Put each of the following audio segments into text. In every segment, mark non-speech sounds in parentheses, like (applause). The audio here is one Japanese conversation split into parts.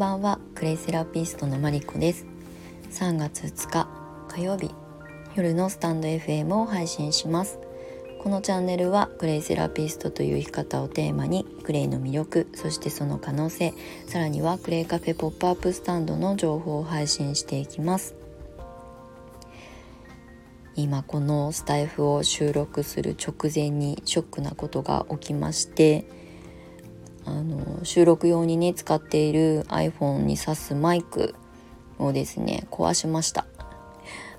ばんはクレイセラピストのマリコです。3月2日火曜日夜のスタンド FM を配信します。このチャンネルはクレイセラピストという生き方をテーマにクレイの魅力そしてその可能性さらにはクレイカフェポップアップスタンドの情報を配信していきます。今このスタイフを収録する直前にショックなことが起きましてあの収録用にね使っている iPhone に挿すマイクをですね壊しました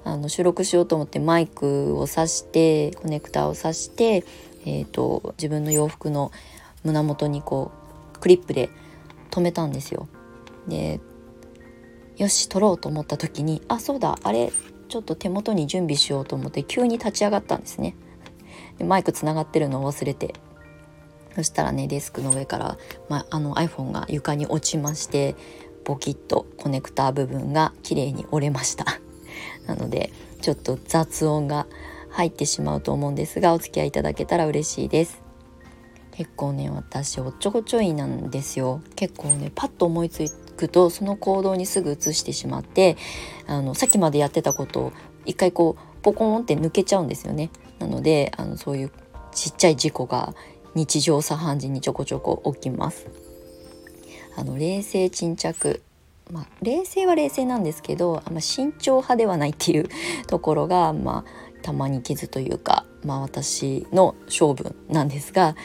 あの収録しようと思ってマイクを挿してコネクターを挿して、えーと、自分の洋服の胸元にこうクリップで留めたんですよ。でよし撮ろうと思った時にあそうだあれちょっと手元に準備しようと思って急に立ち上がったんですね。でマイクつながってるのを忘れてそしたらねデスクの上から、まああの iPhone が床に落ちましてボキッとコネクター部分が綺麗に折れました。(laughs) なのでちょっと雑音が入ってしまうと思うんですがお付き合いいただけたら嬉しいです。結構ね私おっちょこちょいなんですよ。結構ねパッと思いつくとその行動にすぐ移してしまってあのさっきまでやってたことを一回こうポコンって抜けちゃうんですよね。なのであのそういうちっちゃい事故が日常茶飯事にちょこちょこ起きます。あの冷静沈着。まあ、冷静は冷静なんですけどあんま慎重派ではないっていうところが、まあ、たまに傷というか、まあ、私の性分なんですが、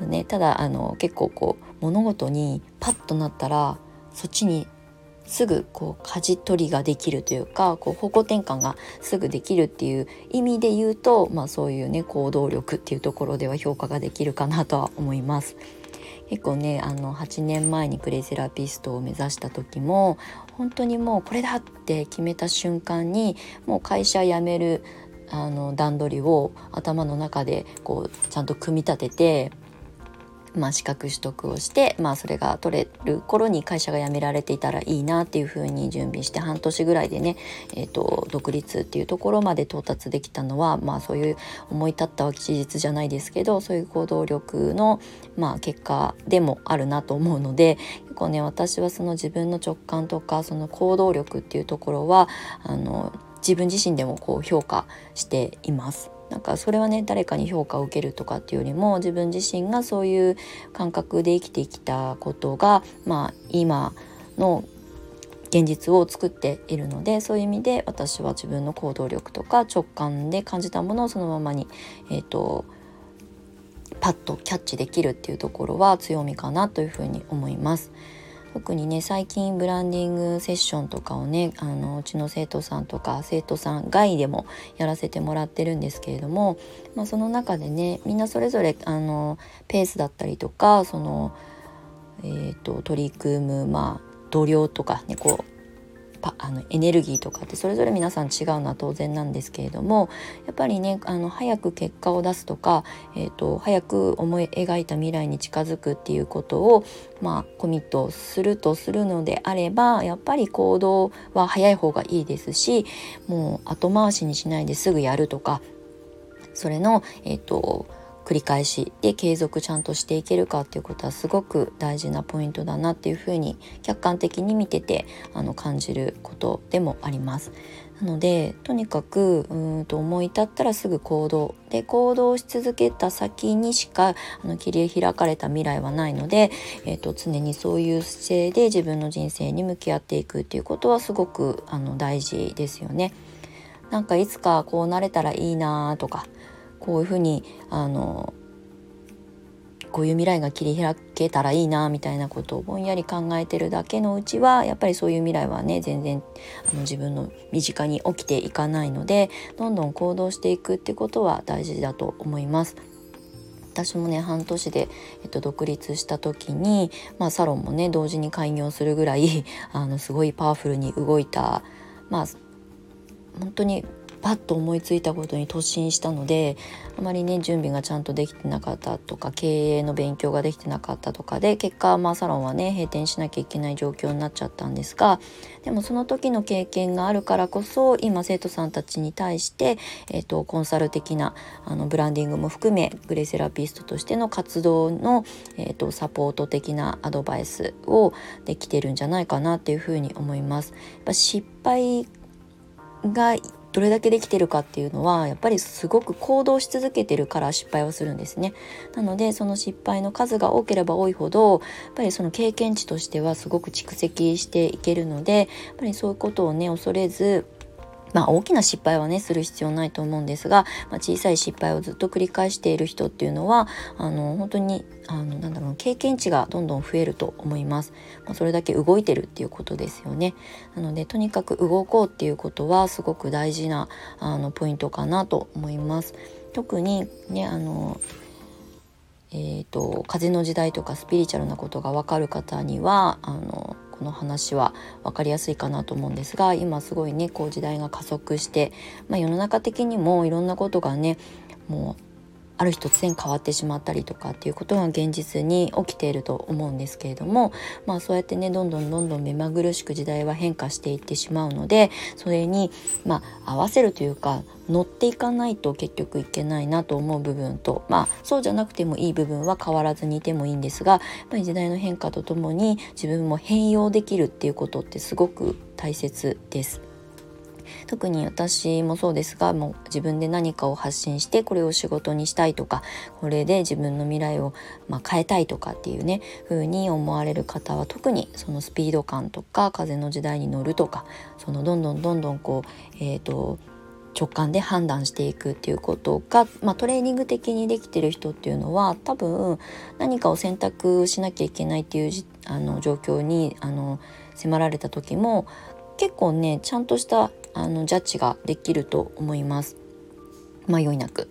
ね、ただあの結構こう物事にパッとなったらそっちにすぐこう舵取りができるというかこう方向転換がすぐできるっていう意味で言うと、まあ、そういうね行動力っていうところでは評価ができるかなとは思います。結構ねあの8年前にクレイセラピストを目指した時も本当にもうこれだって決めた瞬間にもう会社辞めるあの段取りを頭の中でこうちゃんと組み立ててまあ、資格取得をして、まあ、それが取れる頃に会社が辞められていたらいいなっていうふうに準備して半年ぐらいでね、えーと、独立っていうところまで到達できたのは、まあ、そういう思い立ったは事実じゃないですけどそういう行動力の、まあ、結果でもあるなと思うので結構ね私はその自分の直感とかその行動力っていうところはあの自分自身でもこう評価しています。なんかそれはね誰かに評価を受けるとかっていうよりも自分自身がそういう感覚で生きてきたことがまあ今の現実を作っているのでそういう意味で私は自分の行動力とか直感で感じたものをそのままに、えーと、パッとキャッチできるっていうところは強みかなというふうに思います。特にね最近ブランディングセッションとかをねあのうちの生徒さんとか生徒さん外でもやらせてもらってるんですけれども、まあ、その中でねみんなそれぞれあのペースだったりとかその、えーと、取り組む、まあ、度量とかねこうあのエネルギーとかってそれぞれ皆さん違うのは当然なんですけれどもやっぱりねあの早く結果を出すとか、えーと、早く思い描いた未来に近づくっていうことを、まあ、コミットするとするのであればやっぱり行動は早い方がいいですしもう後回しにしないですぐやるとかそれのえっ、ー、と繰り返しで継続ちゃんとしていけるかっていうことはすごく大事なポイントだなっていうふうに客観的に見ててあの感じることでもあります。なのでとにかくうんと思い立ったらすぐ行動で行動し続けた先にしかあの切り開かれた未来はないので、えーと、常にそういう姿勢で自分の人生に向き合っていくっていうことはすごくあの大事ですよね。なんかいつかこうなれたらいいなとかこういうふうにあのこういう未来が切り開けたらいいなみたいなことをぼんやり考えてるだけのうちはやっぱりそういう未来はね全然あの自分の身近に起きていかないのでどんどん行動していくってことは大事だと思います。私もね半年で、えっと、独立した時に、まあ、サロンもね同時に開業するぐらい (laughs) あのすごいパワフルに動いたまあ本当にパッと思いついたことに突進したのであまりね準備がちゃんとできてなかったとか経営の勉強ができてなかったとかで結果、まあ、サロンはね閉店しなきゃいけない状況になっちゃったんですがでもその時の経験があるからこそ今生徒さんたちに対して、えーと、コンサル的なあのブランディングも含めグレセラピストとしての活動の、えーとサポート的なアドバイスをできてるんじゃないかなっていうふうに思います。やっぱ失敗がどれだけできてるかっていうのはやっぱりすごく行動し続けてるから失敗をするんですね。なのでその失敗の数が多ければ多いほどやっぱりその経験値としてはすごく蓄積していけるのでやっぱりそういうことをね恐れずまあ大きな失敗はねする必要ないと思うんですが、まあ、小さい失敗をずっと繰り返している人っていうのはあの本当にあのなんだろう経験値がどんどん増えると思います、まあ、それだけ動いてるっていうことですよね。なのでとにかく動こうっていうことはすごく大事なあのポイントかなと思います。特にねあのえーと、風の時代とかスピリチュアルなことが分かる方にはあのこの話は分かりやすいかなと思うんですが今すごいねこう時代が加速して、まあ、世の中的にもいろんなことがねもうある日突然変わってしまったりとかっていうことが現実に起きていると思うんですけれどもまあそうやってねどんどんどんどん目まぐるしく時代は変化していってしまうのでそれにまあ合わせるというか乗っていかないと結局いけないなと思う部分とまあそうじゃなくてもいい部分は変わらずにいてもいいんですがやっぱり時代の変化とともに自分も変容できるっていうことってすごく大切です。特に私もそうですがもう自分で何かを発信してこれを仕事にしたいとかこれで自分の未来をま変えたいとかっていうね風に思われる方は特にそのスピード感とか風の時代に乗るとかそのどんどんどんどんこうえっ、ー、と直感で判断していくっていうことが、まあ、トレーニング的にできてる人っていうのは多分何かを選択しなきゃいけないっていうあの状況にあの迫られた時も結構ねちゃんとしたあのジャッジができると思います迷いなく。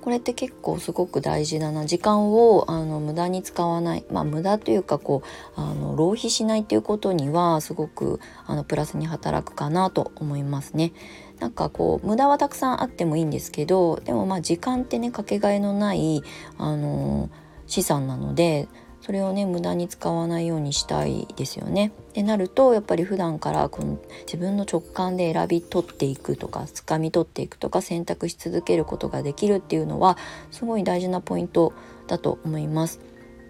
これって結構すごく大事だな時間をあの無駄に使わないまあ無駄というかこうあの浪費しないっていうことにはすごくあのプラスに働くかなと思いますね。なんかこう無駄はたくさんあってもいいんですけどでもまあ時間ってねかけがえのないあの資産なのでそれをね無駄に使わないようにしたいですよね。ってなるとやっぱり普段からこの自分の直感で選び取っていくとか掴み取っていくとか選択し続けることができるっていうのはすごい大事なポイントだと思います。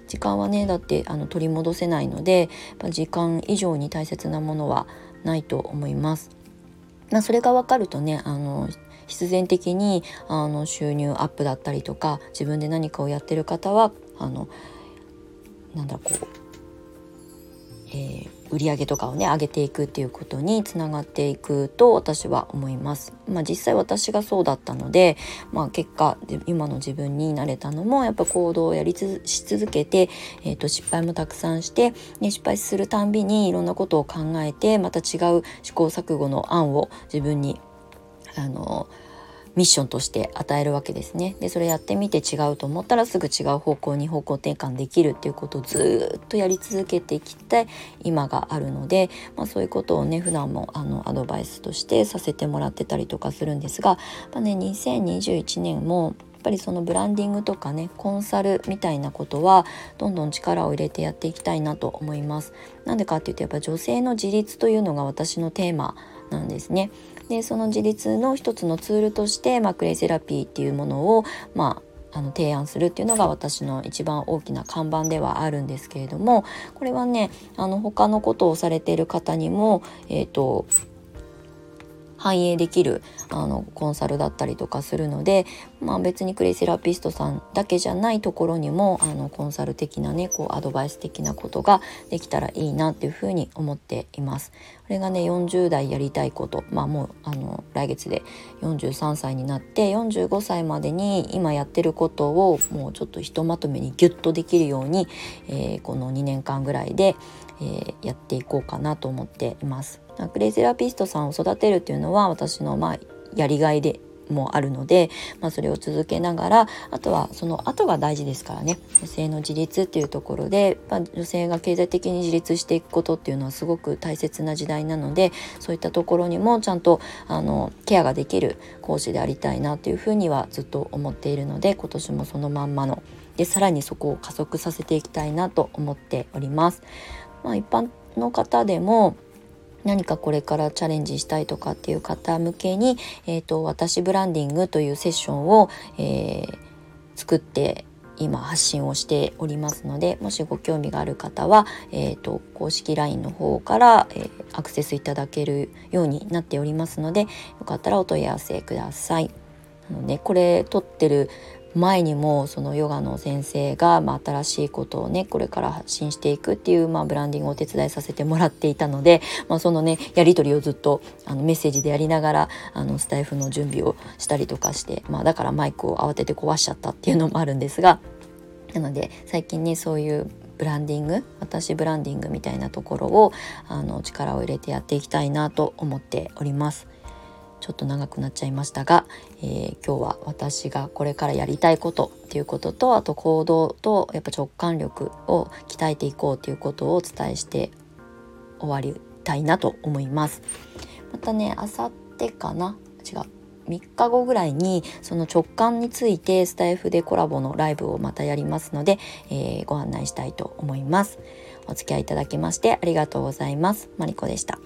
時間はねだってあの取り戻せないので時間以上に大切なものはないと思います。まあ、それが分かるとねあの必然的にあの収入アップだったりとか自分で何かをやってる方はあのなんだこう、えー、売り上げとかをね上げていくっていうことにつながっていくと私は思います。まあ、実際私がそうだったので、まあ、結果今の自分になれたのもやっぱ行動をやりつし続けて、えー、と失敗もたくさんして、ね、失敗するたんびにいろんなことを考えてまた違う試行錯誤の案を自分にあのミッションとして与えるわけですね。でそれやってみて違うと思ったらすぐ違う方向に方向転換できるっていうことをずっとやり続けてきて今があるので、まあ、そういうことをね普段もあのアドバイスとしてさせてもらってたりとかするんですが、まあね、2021年もやっぱりそのブランディングとかねコンサルみたいなことはどんどん力を入れてやっていきたいなと思います。なんでかっていうとやっぱ女性の自立というのが私のテーマなんですね。でその自立の一つのツールとして、まあ、クレイセラピーっていうものを、まあ、あの提案するっていうのが私の一番大きな看板ではあるんですけれどもこれはねあの他のことをされている方にも、えーと反映できるあのコンサルだったりとかするので、まあ、別にクレイセラピストさんだけじゃないところにもあのコンサル的なねこうアドバイス的なことができたらいいなっていうふうに思っています。これがね40代やりたいことまあもうあの来月で43歳になって45歳までに今やってることをもうちょっとひとまとめにギュッとできるように、えー、この2年間ぐらいで、えー、やっていこうかなと思っています。クレイセラピストさんを育てるっていうのは私のまあやりがいでもあるので、まあ、それを続けながらあとはその後が大事ですからね女性の自立っていうところで、まあ、女性が経済的に自立していくことっていうのはすごく大切な時代なのでそういったところにもちゃんとあのケアができる講師でありたいなというふうにはずっと思っているので今年もそのまんまのでさらにそこを加速させていきたいなと思っております。まあ、一般の方でも何かこれからチャレンジしたいとかっていう方向けに、えーと、私ブランディングというセッションを、えー、作って今発信をしておりますのでもしご興味がある方は、えーと、公式 LINE の方から、えー、アクセスいただけるようになっておりますのでよかったらお問い合わせください。あのね、これ撮ってる前にもそのヨガの先生が、まあ、新しいことをねこれから発信していくっていう、まあ、ブランディングをお手伝いさせてもらっていたので、まあ、そのねやり取りをずっとあのメッセージでやりながらあのスタイフの準備をしたりとかして、まあ、だからマイクを慌てて壊しちゃったっていうのもあるんですがなので最近ねそういうブランディング私ブランディングみたいなところをあの力を入れてやっていきたいなと思っております。ちょっと長くなっちゃいましたが、えー、今日は私がこれからやりたいことっていうこととあと行動とやっぱ直感力を鍛えていこうということをお伝えして終わりたいなと思います。またねあさってかな？違う3日後ぐらいにその直感についてスタイフでコラボのライブをまたやりますので、えー、ご案内したいと思います。お付き合いいただきましてありがとうございます。マリコでした。